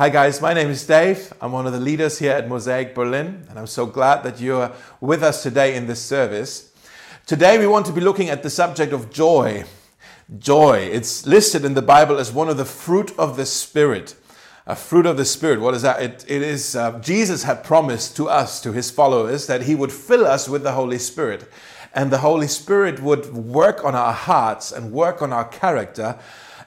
Hi, guys. My name is Dave. I'm one of the leaders here at Mosaic Berlin, and I'm so glad that you're with us today in this service. Today, we want to be looking at the subject of joy. Joy. It's listed in the Bible as one of the fruit of the Spirit. A fruit of the Spirit. What is that? It, it is uh, Jesus had promised to us, to his followers, that he would fill us with the Holy Spirit. And the Holy Spirit would work on our hearts and work on our character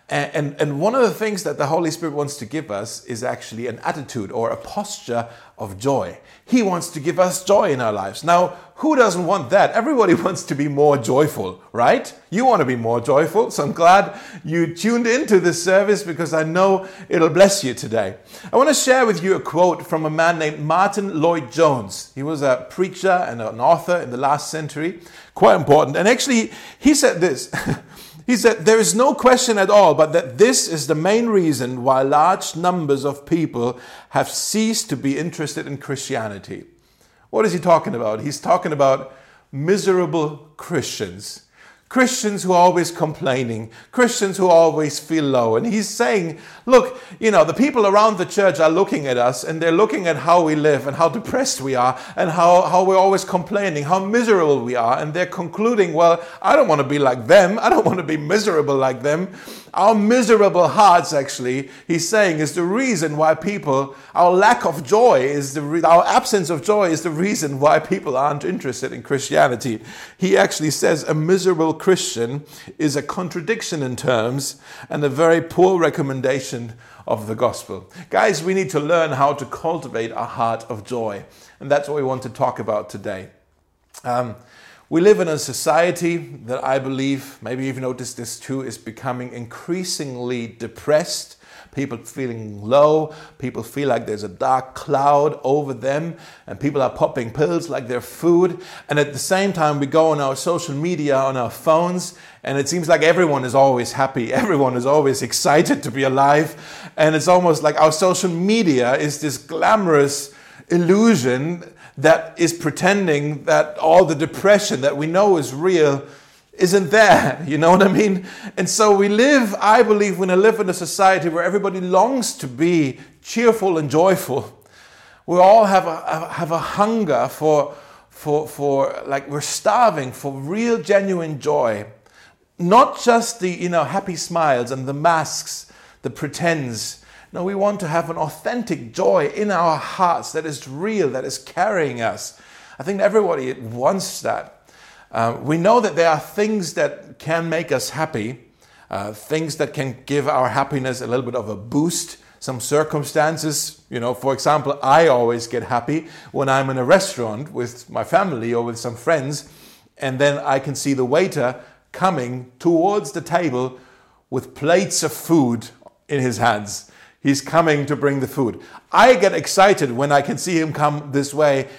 and, and, one of the things that the Holy Spirit wants to give us is actually an attitude or a posture of joy. He wants to give us joy in our lives. Now, who doesn't want that? Everybody wants to be more joyful, right? You want to be more joyful. So I'm glad you tuned into this service because I know it'll bless you today. I want to share with you a quote from a man named Martyn Lloyd-Jones. He was a preacher and an author in the last century, quite important. And actually, he said this. He said, There is no question at all but that this is the main reason why large numbers of people have ceased to be interested in Christianity. What is he talking about? He's talking about miserable Christians Christians who are always complaining, Christians who always feel low. And he's saying, look, you know, the people around the church are looking at us and they're looking at how we live and how depressed we are and how, how we're always complaining, how miserable we are. And they're concluding, well, I don't want to be like them. I don't want to be miserable like them. Our miserable hearts, actually, he's saying, is the reason why people, our lack of joy is the, our absence of joy is the reason why people aren't interested in Christianity. He actually says a miserable Christian is a contradiction in terms and a very poor recommendation of the gospel. Guys, we need to learn how to cultivate a heart of joy. And that's what we want to talk about today. Um, we live in a society that I believe, maybe you've noticed this too, is becoming increasingly depressed. People feeling low, people feel like there's a dark cloud over them, and people are popping pills like they're food. And at the same time, we go on our social media, on our phones, and it seems like everyone is always happy, everyone is always excited to be alive. And it's almost like our social media is this glamorous illusion that is pretending that all the depression that we know is real isn't there. You know what I mean? And so we live, I believe, when I live in a society where everybody longs to be cheerful and joyful. We all have a, have a hunger for, for, for, like, we're starving for real, genuine joy. Not just the, you know, happy smiles and the masks, the pretends no, we want to have an authentic joy in our hearts that is real, that is carrying us. I think everybody wants that. Uh, we know that there are things that can make us happy, uh, things that can give our happiness a little bit of a boost. Some circumstances, you know, for example, I always get happy when I'm in a restaurant with my family or with some friends, and then I can see the waiter coming towards the table with plates of food in his hands. He's coming to bring the food. I get excited when I can see him come this way.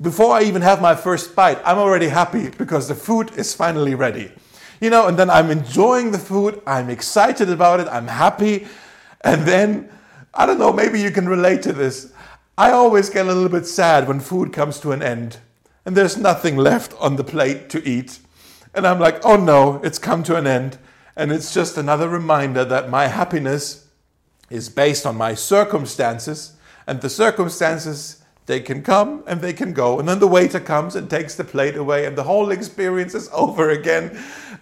Before I even have my first bite, I'm already happy because the food is finally ready. You know, and then I'm enjoying the food, I'm excited about it, I'm happy. And then, I don't know, maybe you can relate to this. I always get a little bit sad when food comes to an end and there's nothing left on the plate to eat. And I'm like, oh no, it's come to an end. And it's just another reminder that my happiness is based on my circumstances, and the circumstances they can come and they can go, and then the waiter comes and takes the plate away, and the whole experience is over again,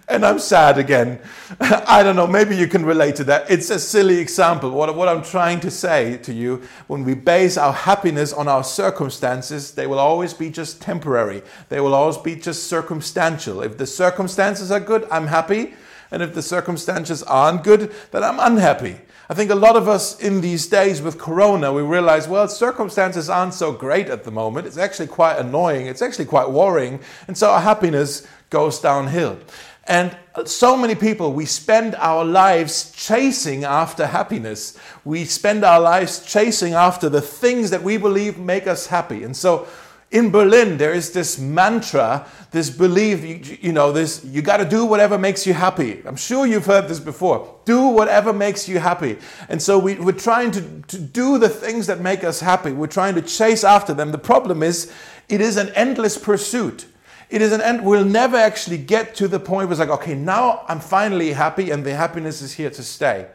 and I'm sad again. I don't know, maybe you can relate to that. It's a silly example. What, what I'm trying to say to you, when we base our happiness on our circumstances, they will always be just temporary, they will always be just circumstantial. If the circumstances are good, I'm happy, and if the circumstances aren't good, then I'm unhappy. I think a lot of us in these days with Corona, we realize, well, circumstances aren't so great at the moment. It's actually quite annoying. It's actually quite worrying. And so our happiness goes downhill. And so many people, we spend our lives chasing after happiness. We spend our lives chasing after the things that we believe make us happy. And so in Berlin, there is this mantra, this belief, you, you know, this, you got to do whatever makes you happy. I'm sure you've heard this before. Do whatever makes you happy. And so we, we're trying to, to do the things that make us happy. We're trying to chase after them. The problem is, it is an endless pursuit. It is an end. We'll never actually get to the point where it's like, okay, now I'm finally happy and the happiness is here to stay.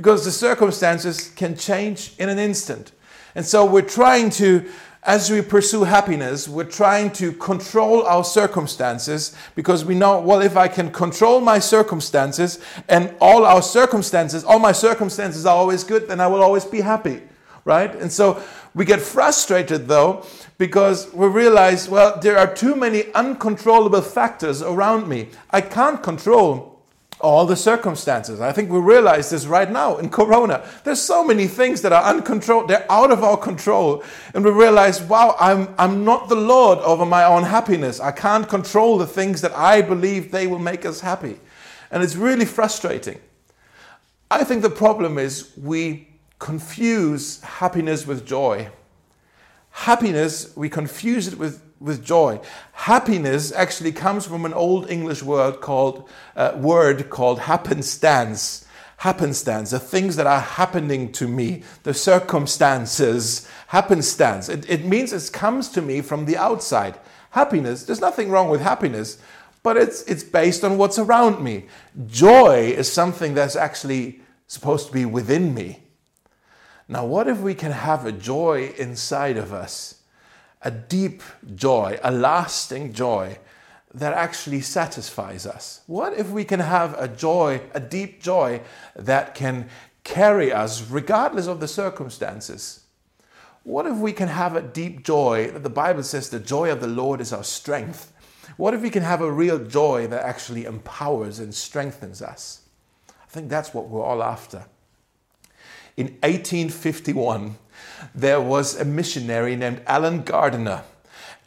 because the circumstances can change in an instant. And so we're trying to, as we pursue happiness, we're trying to control our circumstances because we know, well, if I can control my circumstances and all our circumstances, all my circumstances are always good, then I will always be happy, right? And so we get frustrated though because we realize, well, there are too many uncontrollable factors around me. I can't control all the circumstances. I think we realize this right now in Corona. There's so many things that are uncontrolled, they're out of our control. And we realize, wow, I'm, I'm not the Lord over my own happiness. I can't control the things that I believe they will make us happy. And it's really frustrating. I think the problem is we confuse happiness with joy. Happiness, we confuse it with with joy. Happiness actually comes from an old English word called uh, word called happenstance. Happenstance, the things that are happening to me, the circumstances, happenstance. It, it means it comes to me from the outside. Happiness, there's nothing wrong with happiness, but it's, it's based on what's around me. Joy is something that's actually supposed to be within me. Now, what if we can have a joy inside of us? A deep joy, a lasting joy that actually satisfies us? What if we can have a joy, a deep joy that can carry us regardless of the circumstances? What if we can have a deep joy that the Bible says the joy of the Lord is our strength? What if we can have a real joy that actually empowers and strengthens us? I think that's what we're all after. In 1851, there was a missionary named Allen Gardiner.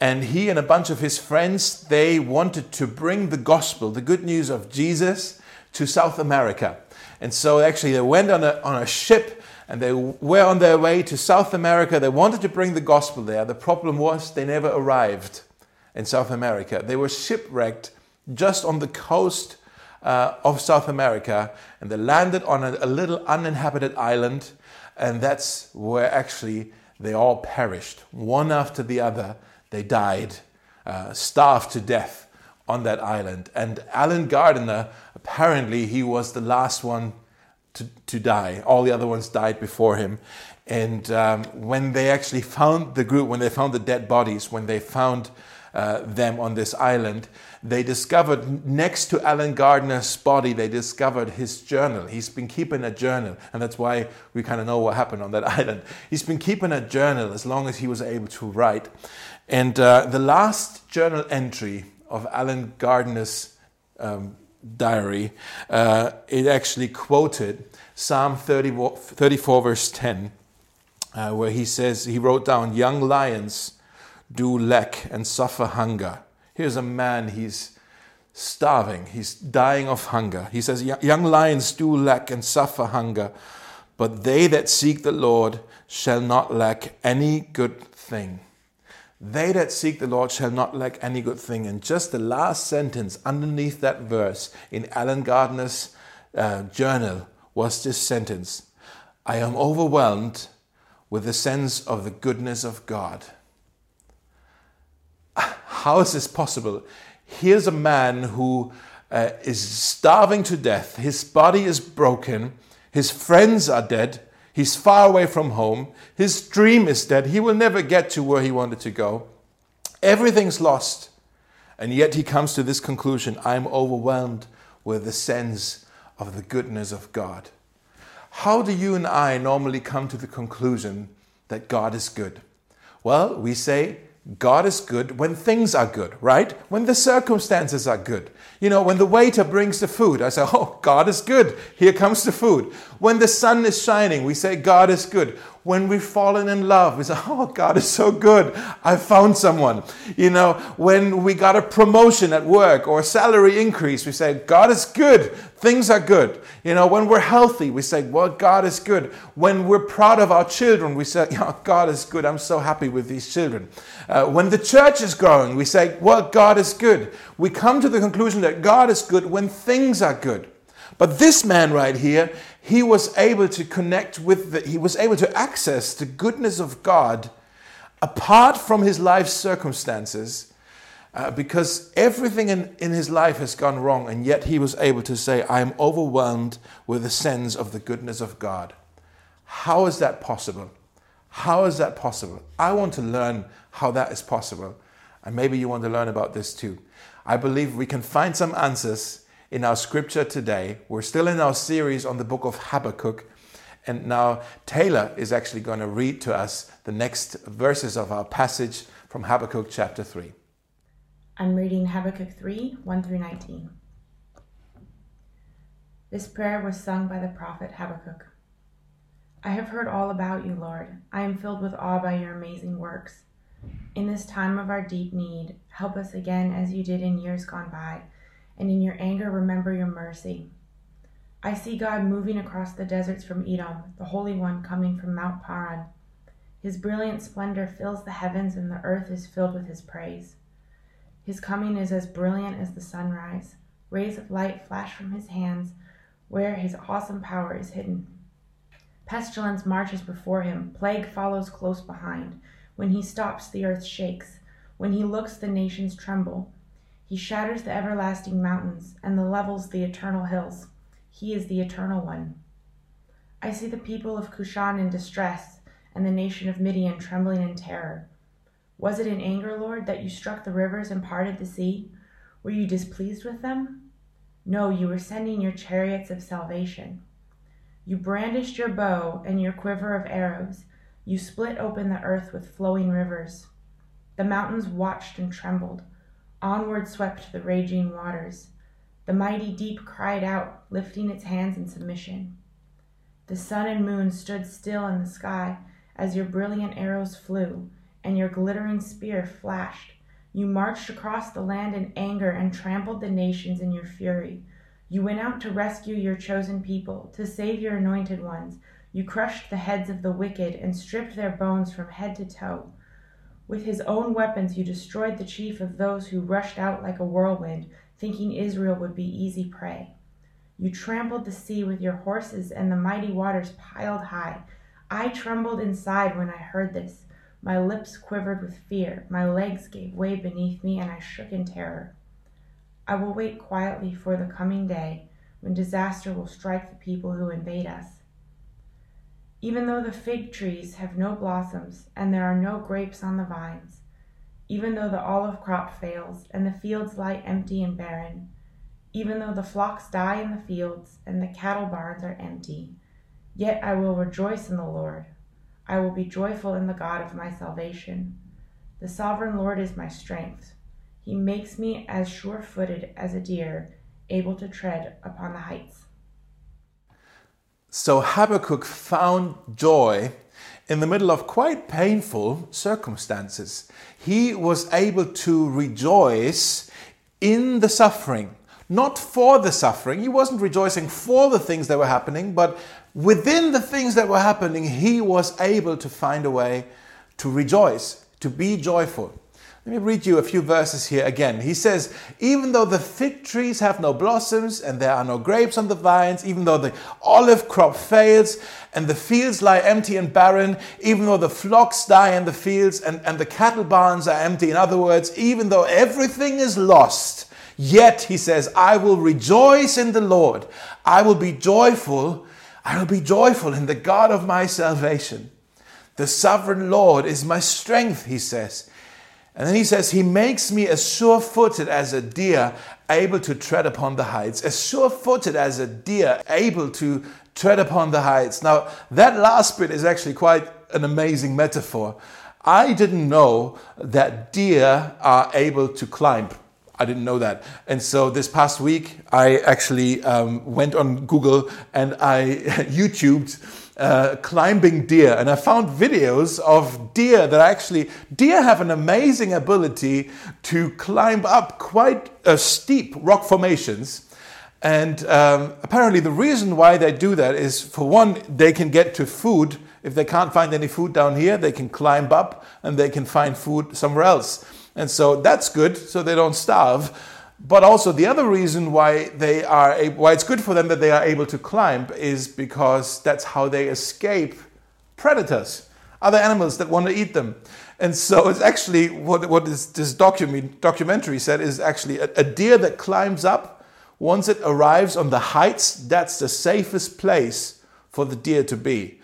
And he and a bunch of his friends, they wanted to bring the gospel, the good news of Jesus, to South America. And so actually they went on a, on a ship and they were on their way to South America. They wanted to bring the gospel there. The problem was they never arrived in South America. They were shipwrecked just on the coast uh, of South America and they landed on a, a little uninhabited island and that's where actually they all perished. One after the other, they died, uh, starved to death on that island. And Allen Gardiner, apparently, he was the last one to, to die. All the other ones died before him. And um, when they actually found the group, when they found the dead bodies, when they found uh, them on this island, they discovered next to Allen Gardiner's body, they discovered his journal. He's been keeping a journal, and that's why we kind of know what happened on that island. He's been keeping a journal as long as he was able to write. And uh, the last journal entry of Allen Gardiner's um, diary, uh, it actually quoted Psalm 30, 34, verse 10, uh, where he says, he wrote down, Young lions do lack and suffer hunger Here's a man, he's starving, he's dying of hunger. He says, Young lions do lack and suffer hunger, but they that seek the Lord shall not lack any good thing. They that seek the Lord shall not lack any good thing. And just the last sentence underneath that verse in Allen Gardiner's uh, journal was this sentence I am overwhelmed with the sense of the goodness of God. How is this possible? Here's a man who uh, is starving to death. His body is broken. His friends are dead. He's far away from home. His dream is dead. He will never get to where he wanted to go. Everything's lost. And yet he comes to this conclusion I'm overwhelmed with the sense of the goodness of God. How do you and I normally come to the conclusion that God is good? Well, we say God is good when things are good, right? When the circumstances are good. You know, when the waiter brings the food, I say, Oh, God is good. Here comes the food. When the sun is shining, we say, God is good. When we've fallen in love, we say, Oh, God is so good. I found someone. You know, when we got a promotion at work or a salary increase, we say, God is good. Things are good. You know, when we're healthy, we say, Well, God is good. When we're proud of our children, we say, Yeah, God is good. I'm so happy with these children. Uh, when the church is growing, we say, Well, God is good. We come to the conclusion that God is good when things are good. But this man right here, he was able to connect with, the, he was able to access the goodness of God apart from his life circumstances uh, because everything in, in his life has gone wrong, and yet he was able to say, I am overwhelmed with a sense of the goodness of God. How is that possible? How is that possible? I want to learn how that is possible. And maybe you want to learn about this too. I believe we can find some answers in our scripture today. We're still in our series on the book of Habakkuk. And now Taylor is actually going to read to us the next verses of our passage from Habakkuk chapter 3. I'm reading Habakkuk 3 1 through 19. This prayer was sung by the prophet Habakkuk. I have heard all about you, Lord. I am filled with awe by your amazing works. In this time of our deep need, help us again as you did in years gone by, and in your anger, remember your mercy. I see God moving across the deserts from Edom, the Holy One coming from Mount Paran. His brilliant splendor fills the heavens, and the earth is filled with his praise. His coming is as brilliant as the sunrise. Rays of light flash from his hands where his awesome power is hidden. Pestilence marches before him, plague follows close behind. When he stops, the earth shakes. When he looks, the nations tremble. He shatters the everlasting mountains and the levels the eternal hills. He is the eternal one. I see the people of Cushan in distress and the nation of Midian trembling in terror. Was it in anger, Lord, that you struck the rivers and parted the sea? Were you displeased with them? No, you were sending your chariots of salvation. You brandished your bow and your quiver of arrows. You split open the earth with flowing rivers. The mountains watched and trembled. Onward swept the raging waters. The mighty deep cried out, lifting its hands in submission. The sun and moon stood still in the sky as your brilliant arrows flew and your glittering spear flashed. You marched across the land in anger and trampled the nations in your fury. You went out to rescue your chosen people, to save your anointed ones. You crushed the heads of the wicked and stripped their bones from head to toe. With his own weapons, you destroyed the chief of those who rushed out like a whirlwind, thinking Israel would be easy prey. You trampled the sea with your horses, and the mighty waters piled high. I trembled inside when I heard this. My lips quivered with fear, my legs gave way beneath me, and I shook in terror. I will wait quietly for the coming day when disaster will strike the people who invade us. Even though the fig trees have no blossoms and there are no grapes on the vines, even though the olive crop fails and the fields lie empty and barren, even though the flocks die in the fields and the cattle barns are empty, yet I will rejoice in the Lord. I will be joyful in the God of my salvation. The sovereign Lord is my strength. He makes me as sure footed as a deer, able to tread upon the heights. So Habakkuk found joy in the middle of quite painful circumstances. He was able to rejoice in the suffering, not for the suffering. He wasn't rejoicing for the things that were happening, but within the things that were happening, he was able to find a way to rejoice, to be joyful. Let me read you a few verses here again. He says, Even though the fig trees have no blossoms and there are no grapes on the vines, even though the olive crop fails and the fields lie empty and barren, even though the flocks die in the fields and, and the cattle barns are empty, in other words, even though everything is lost, yet, he says, I will rejoice in the Lord. I will be joyful I will be joyful in the God of my salvation. The sovereign Lord is my strength, he says. And then he says, He makes me as sure footed as a deer, able to tread upon the heights. As sure footed as a deer, able to tread upon the heights. Now, that last bit is actually quite an amazing metaphor. I didn't know that deer are able to climb. I didn't know that. And so this past week, I actually um, went on Google and I YouTubed uh, climbing deer. And I found videos of deer that actually, deer have an amazing ability to climb up quite uh, steep rock formations. And um, apparently, the reason why they do that is for one, they can get to food. If they can't find any food down here, they can climb up and they can find food somewhere else. And so that's good, so they don't starve. But also the other reason why they are why it's good for them that they are able to climb is because that's how they escape predators. other animals that want to eat them. And so it's actually what, what this, this document, documentary said is actually a, a deer that climbs up, once it arrives on the heights, that's the safest place for the deer to be.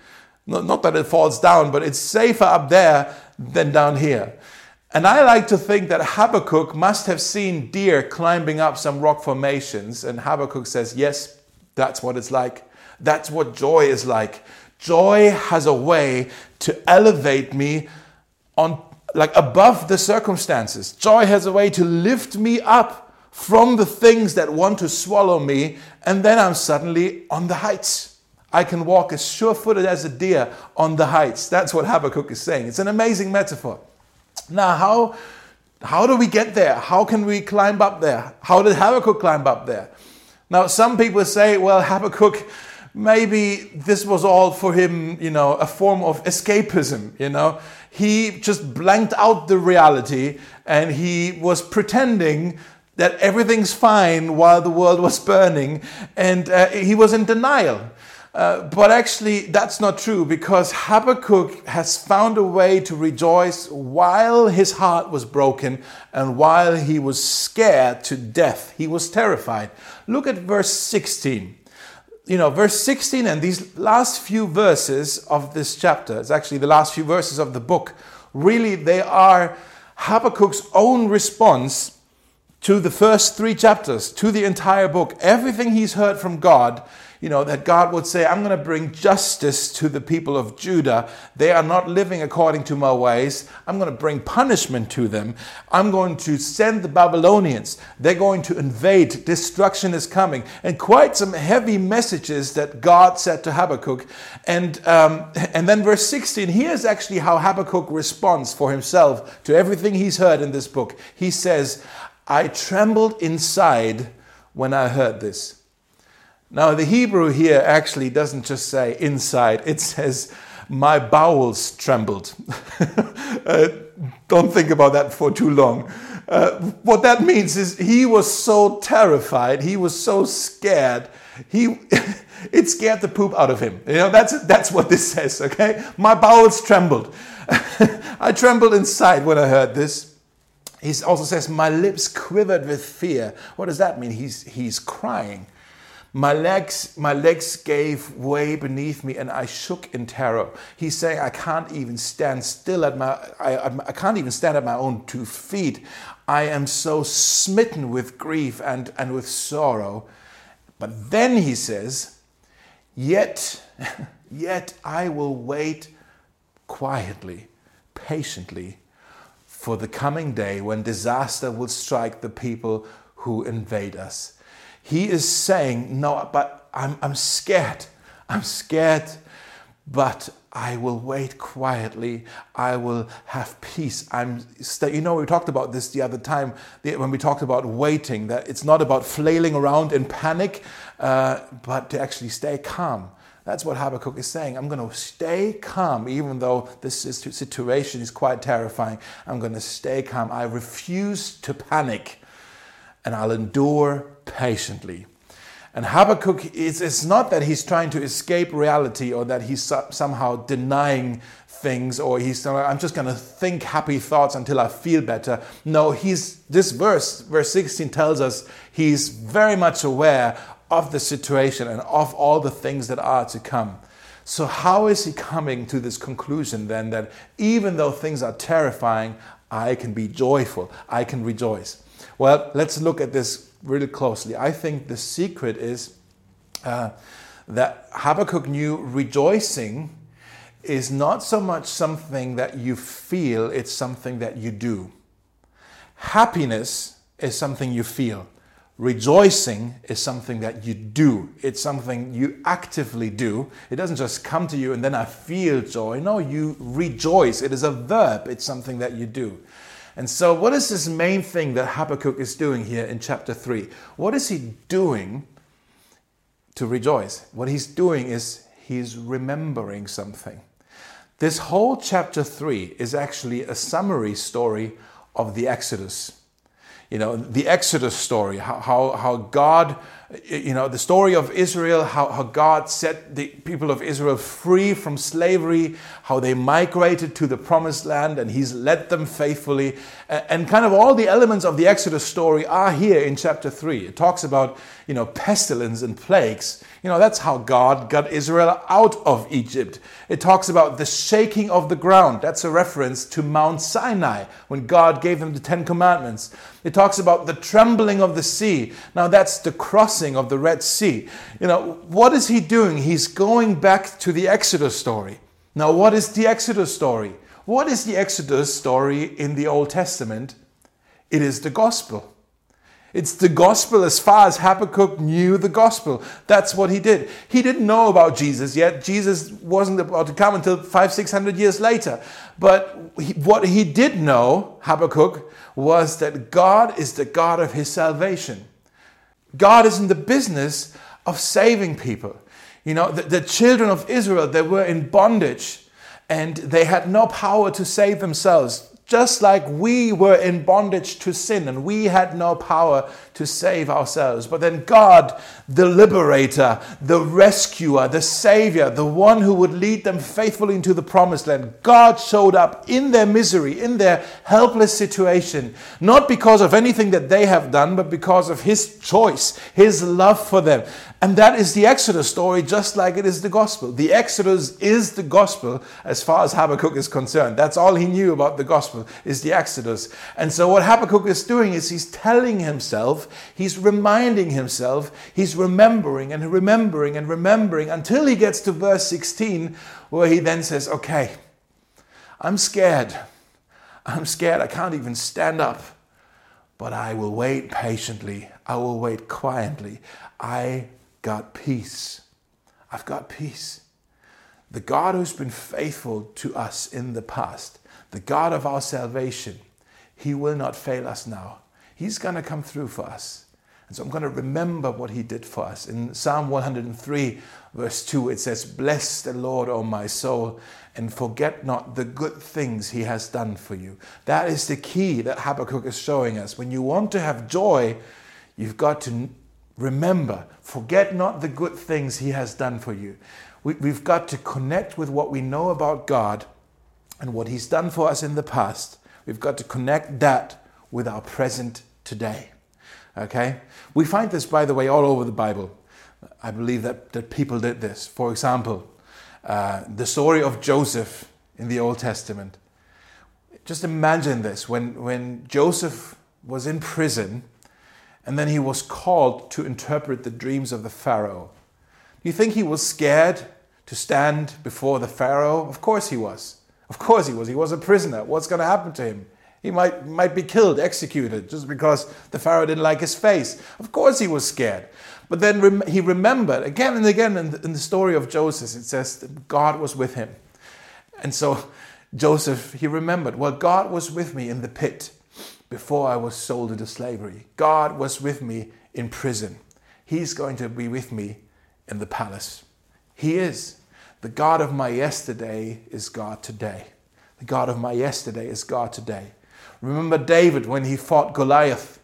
Not, not that it falls down, but it's safer up there than down here. And I like to think that Habakkuk must have seen deer climbing up some rock formations. And Habakkuk says, Yes, that's what it's like. That's what joy is like. Joy has a way to elevate me on like above the circumstances. Joy has a way to lift me up from the things that want to swallow me, and then I'm suddenly on the heights. I can walk as sure footed as a deer on the heights. That's what Habakkuk is saying. It's an amazing metaphor. Now, how, how do we get there? How can we climb up there? How did Habakkuk climb up there? Now, some people say, well, Habakkuk, maybe this was all for him, you know, a form of escapism, you know. He just blanked out the reality and he was pretending that everything's fine while the world was burning and uh, he was in denial. Uh, but actually, that's not true because Habakkuk has found a way to rejoice while his heart was broken and while he was scared to death. He was terrified. Look at verse 16. You know, verse 16 and these last few verses of this chapter, it's actually the last few verses of the book, really, they are Habakkuk's own response to the first three chapters, to the entire book. Everything he's heard from God you know, that God would say, I'm going to bring justice to the people of Judah. They are not living according to my ways. I'm going to bring punishment to them. I'm going to send the Babylonians. They're going to invade. Destruction is coming. And quite some heavy messages that God said to Habakkuk. And, um, and then verse 16, here's actually how Habakkuk responds for himself to everything he's heard in this book. He says, I trembled inside when I heard this. Now, the Hebrew here actually doesn't just say inside, it says, My bowels trembled. uh, don't think about that for too long. Uh, what that means is he was so terrified, he was so scared, he. it scared the poop out of him. You know, that's, that's what this says, okay? My bowels trembled. I trembled inside when I heard this. He also says, My lips quivered with fear. What does that mean? He's, he's crying. My legs, my legs gave way beneath me and I shook in terror. He's saying, I can't even stand still at my, I, I can't even stand at my own two feet. I am so smitten with grief and, and with sorrow. But then he says, Yet, yet I will wait quietly, patiently for the coming day when disaster will strike the people who invade us. He is saying, No, but I'm, I'm scared. I'm scared, but I will wait quietly. I will have peace. I'm, st- you know, we talked about this the other time when we talked about waiting, that it's not about flailing around in panic, uh, but to actually stay calm. That's what Habakkuk is saying. I'm going to stay calm, even though this situation is quite terrifying. I'm going to stay calm. I refuse to panic and I'll endure patiently. And Habakkuk, is, it's not that he's trying to escape reality or that he's somehow denying things or he's I'm just going to think happy thoughts until I feel better. No, he's this verse, verse 16 tells us he's very much aware of the situation and of all the things that are to come. So, how is he coming to this conclusion then that even though things are terrifying, I can be joyful, I can rejoice? Well, let's look at this really closely. I think the secret is uh, that Habakkuk knew rejoicing is not so much something that you feel, it's something that you do. Happiness is something you feel. Rejoicing is something that you do. It's something you actively do. It doesn't just come to you and then I feel joy. No, you rejoice. It is a verb, it's something that you do. And so, what is this main thing that Habakkuk is doing here in chapter 3? What is he doing to rejoice? What he's doing is he's remembering something. This whole chapter 3 is actually a summary story of the Exodus. You know, the Exodus story, how, how, how God you know, the story of Israel, how, how God set the people of Israel free from slavery, how they migrated to the promised land, and He's led them faithfully. And kind of all the elements of the Exodus story are here in chapter 3. It talks about, you know, pestilence and plagues. You know, that's how God got Israel out of Egypt. It talks about the shaking of the ground. That's a reference to Mount Sinai when God gave them the Ten Commandments. It talks about the trembling of the sea. Now, that's the crossing of the Red Sea. You know, what is he doing? He's going back to the Exodus story. Now, what is the Exodus story? What is the Exodus story in the Old Testament? It is the gospel. It's the gospel as far as Habakkuk knew the gospel. That's what he did. He didn't know about Jesus yet. Jesus wasn't about to come until five, six hundred years later. But he, what he did know, Habakkuk, was that God is the God of his salvation. God is in the business of saving people. You know, the, the children of Israel, they were in bondage and they had no power to save themselves just like we were in bondage to sin and we had no power to save ourselves. But then God, the liberator, the rescuer, the savior, the one who would lead them faithfully into the promised land, God showed up in their misery, in their helpless situation, not because of anything that they have done, but because of His choice, His love for them. And that is the Exodus story, just like it is the gospel. The Exodus is the gospel as far as Habakkuk is concerned. That's all he knew about the gospel, is the Exodus. And so, what Habakkuk is doing is he's telling himself, he's reminding himself, he's remembering and remembering and remembering until he gets to verse 16, where he then says, Okay, I'm scared. I'm scared. I can't even stand up. But I will wait patiently. I will wait quietly. I got peace. I've got peace. The God who's been faithful to us in the past, the God of our salvation, He will not fail us now. He's going to come through for us. And so I'm going to remember what He did for us. In Psalm 103, verse 2, it says, Bless the Lord, O my soul, and forget not the good things He has done for you. That is the key that Habakkuk is showing us. When you want to have joy, you've got to Remember, forget not the good things He has done for you. We, have got to connect with what we know about God and what He's done for us in the past. We've got to connect that with our present today. Okay? We find this, by the way, all over the Bible. I believe that, that people did this. For example, uh, the story of Joseph in the Old Testament. Just imagine this when, when Joseph was in prison and then he was called to interpret the dreams of the Pharaoh. Do you think he was scared to stand before the Pharaoh? Of course he was. Of course he was. He was a prisoner. What's going to happen to him? He might, might be killed, executed, just because the Pharaoh didn't like his face. Of course he was scared. But then rem- he remembered again and again in the, in the story of Joseph, it says that God was with him. And so Joseph, he remembered, well, God was with me in the pit before I was sold into slavery. God was with me in prison. He's going to be with me in the palace. He is. The God of my yesterday is God today. The God of my yesterday is God today. Remember David when he fought Goliath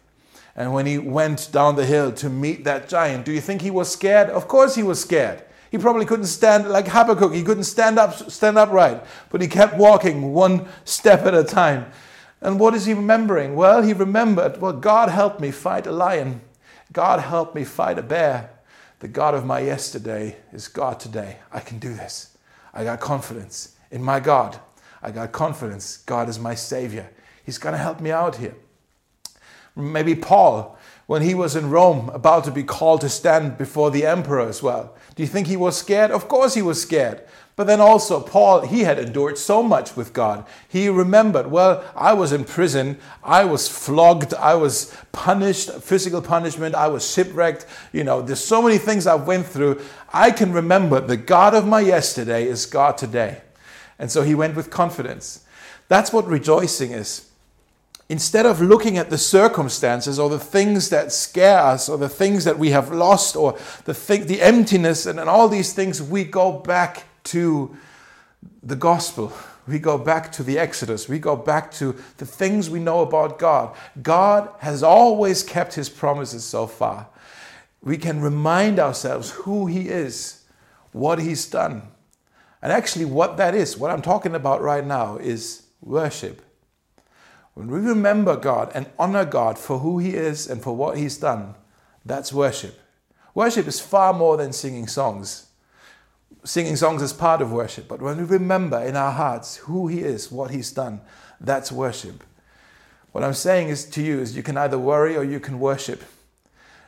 and when he went down the hill to meet that giant. Do you think he was scared? Of course he was scared. He probably couldn't stand like Habakkuk. He couldn't stand up, stand upright, but he kept walking one step at a time and what is he remembering? Well, he remembered, well, God helped me fight a lion. God helped me fight a bear. The God of my yesterday is God today. I can do this. I got confidence in my God. I got confidence. God is my Savior. He's going to help me out here. Maybe Paul, when he was in Rome, about to be called to stand before the emperor as well. Do you think he was scared? Of course he was scared. But then also, Paul, he had endured so much with God. He remembered, well, I was in prison, I was flogged, I was punished, physical punishment, I was shipwrecked. You know, there's so many things I went through. I can remember the God of my yesterday is God today. And so he went with confidence. That's what rejoicing is. Instead of looking at the circumstances or the things that scare us or the things that we have lost or the, thing, the emptiness and, and all these things, we go back to the gospel. We go back to the Exodus. We go back to the things we know about God. God has always kept his promises so far. we can remind ourselves who He is, what He's done. And actually, what that is, what I'm talking about right now, is worship. When we remember God and honor God for who He is and for what He's done, that's worship. Worship is far more than singing songs. Singing songs is part of worship, but when we remember in our hearts who He is, what He's done, that's worship. What I'm saying is to you is you can either worry or you can worship.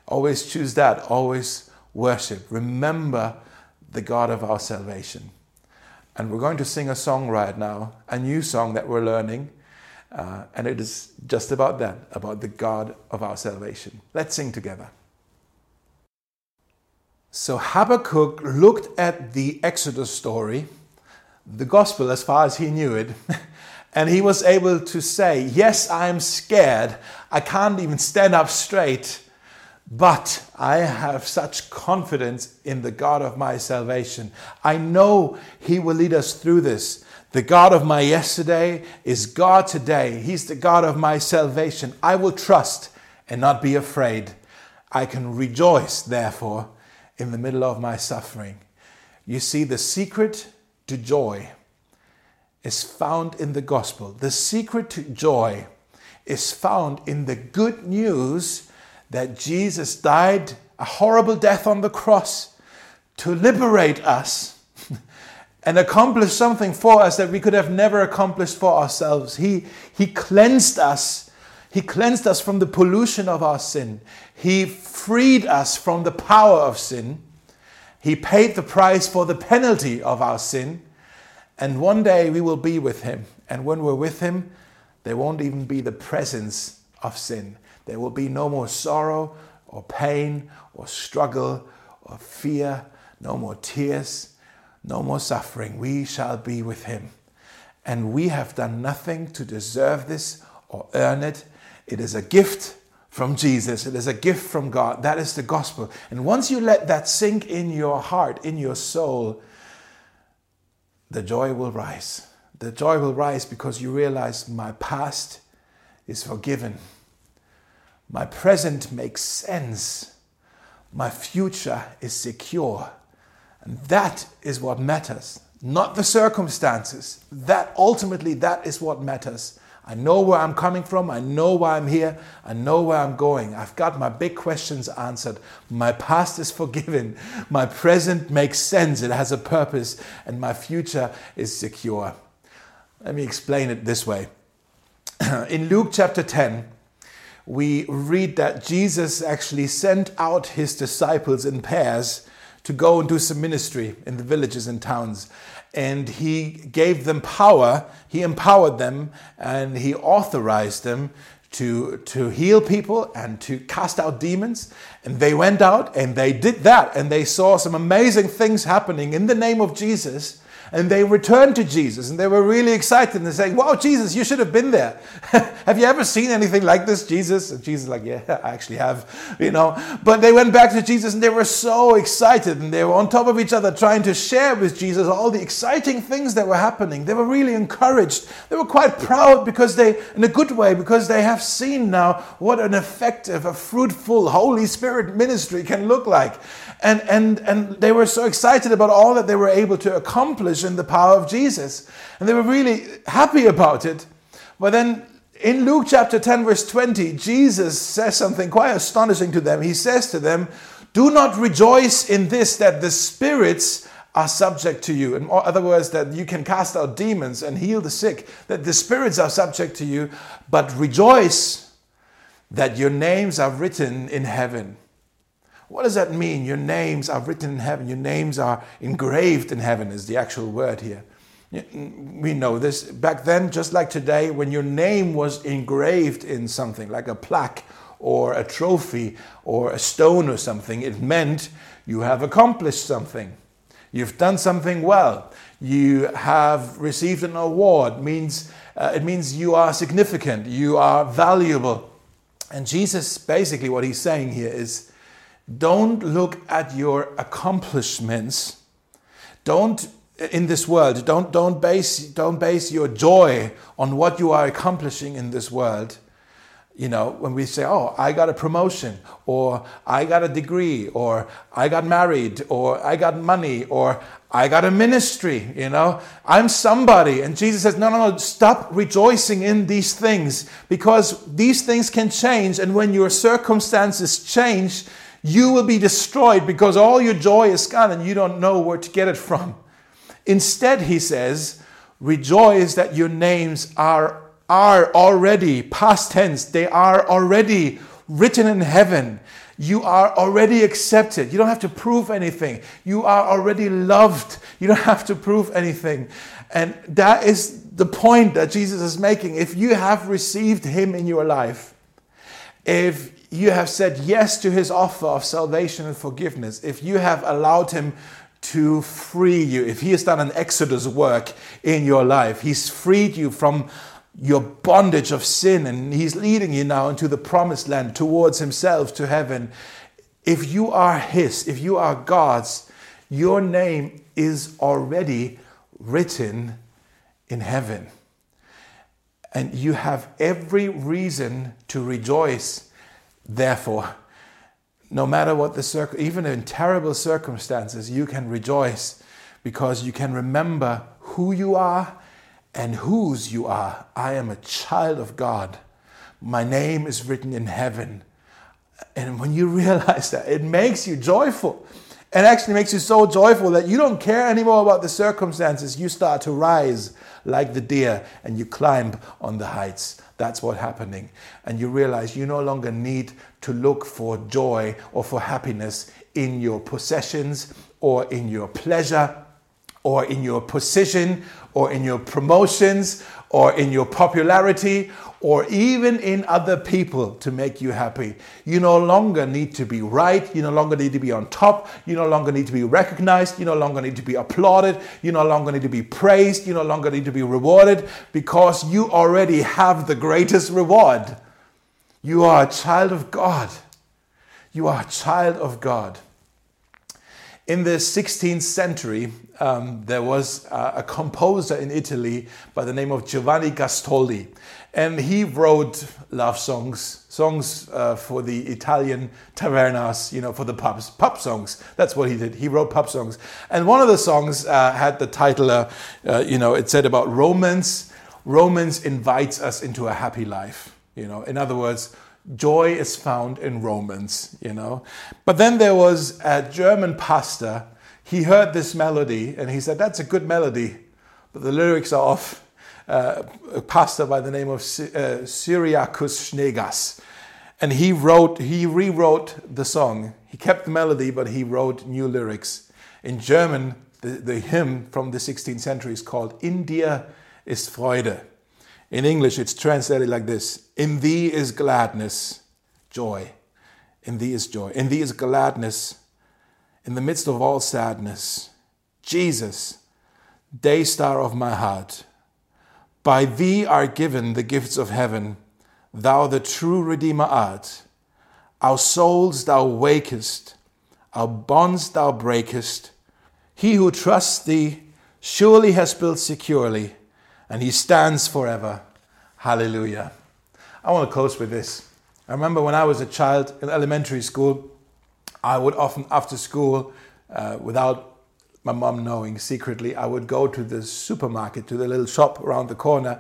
Always choose that. Always worship. Remember the God of our salvation. And we're going to sing a song right now, a new song that we're learning. Uh, and it is just about that, about the God of our salvation. Let's sing together. So Habakkuk looked at the Exodus story, the gospel as far as he knew it, and he was able to say, Yes, I'm scared. I can't even stand up straight. But I have such confidence in the God of my salvation. I know He will lead us through this. The God of my yesterday is God today. He's the God of my salvation. I will trust and not be afraid. I can rejoice, therefore, in the middle of my suffering. You see, the secret to joy is found in the gospel. The secret to joy is found in the good news that Jesus died a horrible death on the cross to liberate us and accomplished something for us that we could have never accomplished for ourselves. He, he cleansed us. He cleansed us from the pollution of our sin. He freed us from the power of sin. He paid the price for the penalty of our sin. And one day we will be with Him. And when we're with Him, there won't even be the presence of sin. There will be no more sorrow or pain or struggle or fear, no more tears, no more suffering. We shall be with Him. And we have done nothing to deserve this or earn it. It is a gift from Jesus, it is a gift from God. That is the gospel. And once you let that sink in your heart, in your soul, the joy will rise. The joy will rise because you realize my past is forgiven. My present makes sense. My future is secure. That is what matters, not the circumstances. That ultimately, that is what matters. I know where I'm coming from. I know why I'm here. I know where I'm going. I've got my big questions answered. My past is forgiven. My present makes sense. It has a purpose. And my future is secure. Let me explain it this way. In Luke chapter 10, we read that Jesus actually sent out his disciples in pairs to go and do some ministry in the villages and towns. And he gave them power, he empowered them, and he authorized them to, to heal people and to cast out demons. And they went out and they did that, and they saw some amazing things happening in the name of Jesus and they returned to Jesus and they were really excited and they're saying, Wow, Jesus, you should have been there. have you ever seen anything like this, Jesus? And Jesus, like, Yeah, I actually have, you know. But they went back to Jesus and they were so excited and they were on top of each other trying to share with Jesus all the exciting things that were happening. They were really encouraged. They were quite proud because they, in a good way, because they have seen now what an effective, a fruitful Holy Spirit ministry can look like. And, and, and they were so excited about all that they were able to accomplish in the power of Jesus. And they were really happy about it. But then in Luke chapter 10, verse 20, Jesus says something quite astonishing to them. He says to them, Do not rejoice in this that the spirits are subject to you. In other words, that you can cast out demons and heal the sick, that the spirits are subject to you, but rejoice that your names are written in heaven. What does that mean? Your names are written in heaven. Your names are engraved in heaven, is the actual word here. We know this. Back then, just like today, when your name was engraved in something, like a plaque or a trophy or a stone or something, it meant you have accomplished something. You've done something well. You have received an award. Means uh, it means you are significant. You are valuable. And Jesus, basically, what he's saying here is don't look at your accomplishments. Don't in this world. Don't don't base don't base your joy on what you are accomplishing in this world. you know, when we say, oh, I got a promotion, or I got a degree, or I got married, or I got money, or I got a ministry, you know, I'm somebody. And Jesus says, no, no, no, stop rejoicing in these things because these things can change. And when your circumstances change, you will be destroyed because all your joy is gone and you don't know where to get it from. Instead, he says, rejoice that your names are are already, past tense, they are already written in heaven. You are already accepted. You don't have to prove anything. You are already loved. You don't have to prove anything. And that is the point that Jesus is making. If you have received Him in your life, if you have said yes to His offer of salvation and forgiveness, if you have allowed Him to free you, if He has done an Exodus work in your life, He's freed you from your bondage of sin, and He's leading you now into the promised land towards Himself to heaven. If you are His, if you are God's, your name is already written in heaven. And you have every reason to rejoice, therefore. No matter what the circ, even in terrible circumstances, you can rejoice because you can remember who you are and whose you are. I am a child of God. My name is written in heaven. And when you realize that, it makes you joyful. It actually makes you so joyful that you don't care anymore about the circumstances. You start to rise like the deer and you climb on the heights. That's what's happening. And you realize you no longer need to look for joy or for happiness in your possessions or in your pleasure or in your position or in your promotions or in your popularity or even in other people to make you happy. You no longer need to be right. You no longer need to be on top. You no longer need to be recognized. You no longer need to be applauded. You no longer need to be praised. You no longer need to be rewarded because you already have the greatest reward. You are a child of God. You are a child of God. In the 16th century, um, there was a, a, composer in Italy by the name of Giovanni Gastoldi, and he wrote love songs, songs uh, for the Italian tavernas, you know, for the pubs, pub songs. That's what he did. He wrote pub songs, and one of the songs uh, had the title, uh, uh you know, it said about romance. Romance invites us into a happy life. You know, in other words joy is found in romance, you know. But then there was a German pastor. He heard this melody and he said, That's a good melody, but the lyrics are off. Uh, a pastor by the name of uh, Cyriacus Schneegass. And he wrote, he rewrote the song. He kept the melody, but he wrote new lyrics. In German, the, the hymn from the 16th century is called In dir ist Freude. In English, it's translated like this In thee is gladness, joy. In thee is joy. In thee is gladness in the midst of all sadness. Jesus, day star of my heart, by thee are given the gifts of heaven. Thou the true Redeemer art. Our souls thou wakest, our bonds thou breakest. He who trusts thee surely has built securely and he stands forever. Hallelujah. I want to close with this. I remember when I was a child in elementary school, I would often, after school, uh, without my mom knowing secretly, I would go to the supermarket, to the little shop around the corner,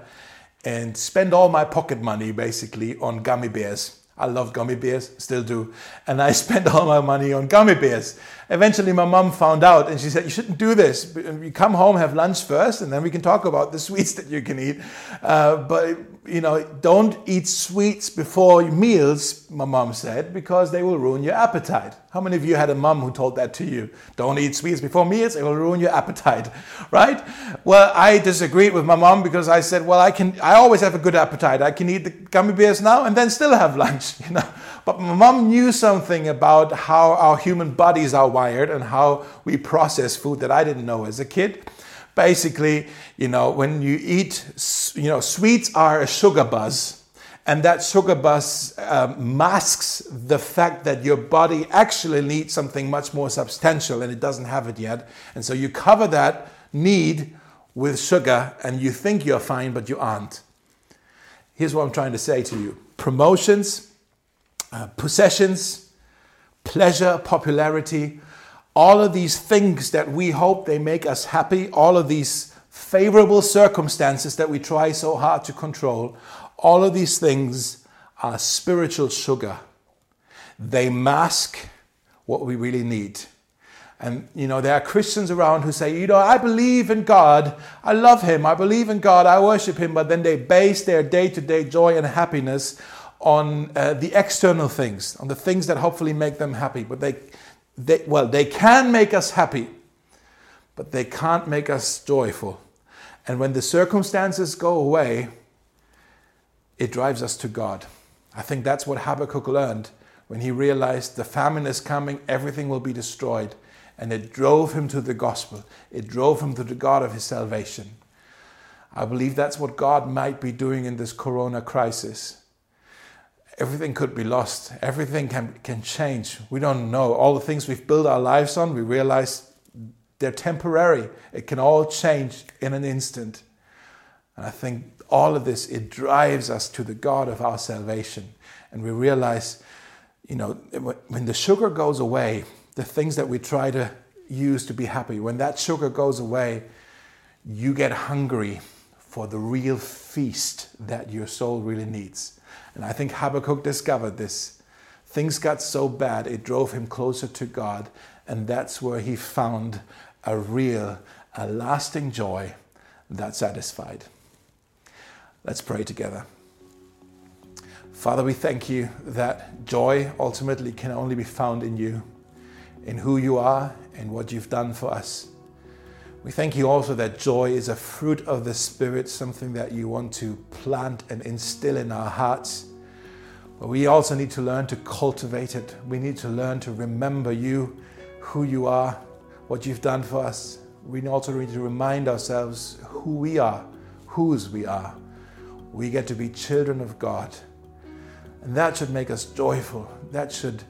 and spend all my pocket money basically on gummy bears. I love gummy bears, still do. And I spent all my money on gummy bears. Eventually, my mom found out and she said, You shouldn't do this. You come home, have lunch first, and then we can talk about the sweets that you can eat. Uh, but you know, don't eat sweets before meals, my mom said, because they will ruin your appetite. How many of you had a mom who told that to you? Don't eat sweets before meals, it will ruin your appetite, right? Well, I disagreed with my mom because I said, well, I can, I always have a good appetite. I can eat the gummy bears now and then still have lunch, you know. But my mom knew something about how our human bodies are wired and how we process food that I didn't know as a kid basically, you know, when you eat, you know, sweets are a sugar buzz. And that sugar buzz uh, masks the fact that your body actually needs something much more substantial and it doesn't have it yet. And so you cover that need with sugar and you think you're fine, but you aren't. Here's what I'm trying to say to you promotions, uh, possessions, pleasure, popularity, all of these things that we hope they make us happy, all of these favorable circumstances that we try so hard to control, all of these things are spiritual sugar. They mask what we really need. And, you know, there are Christians around who say, you know, I believe in God. I love Him. I believe in God. I worship Him. But then they base their day to day joy and happiness on uh, the external things, on the things that hopefully make them happy. But they, they, well, they can make us happy, but they can't make us joyful. And when the circumstances go away, it drives us to God. I think that's what Habakkuk learned when he realized the famine is coming, everything will be destroyed. And it drove him to the gospel, it drove him to the God of his salvation. I believe that's what God might be doing in this corona crisis. Everything could be lost, everything can, can change. We don't know. All the things we've built our lives on, we realize they're temporary. It can all change in an instant. And I think all of this, it drives us to the God of our salvation. And we realize, you know, when the sugar goes away, the things that we try to use to be happy, when that sugar goes away, you get hungry for the real feast that your soul really needs. And I think Habakkuk discovered this. Things got so bad, it drove him closer to God, and that's where he found a real, a lasting joy that satisfied. Let's pray together. Father, we thank you that joy ultimately can only be found in you in who you are and what you've done for us. We thank you also that joy is a fruit of the Spirit, something that you want to plant and instill in our hearts. But we also need to learn to cultivate it. We need to learn to remember you, who you are, what you've done for us. We also need to remind ourselves who we are, whose we are. We get to be children of God. And that should make us joyful. That should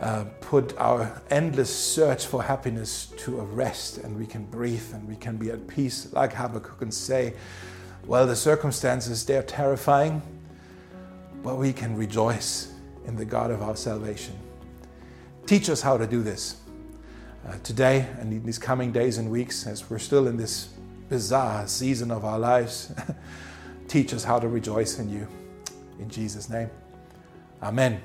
uh, put our endless search for happiness to a rest and we can breathe and we can be at peace, like Habakkuk, and say, Well, the circumstances, they're terrifying, but we can rejoice in the God of our salvation. Teach us how to do this uh, today and in these coming days and weeks as we're still in this bizarre season of our lives. Teach us how to rejoice in you. In Jesus' name, Amen.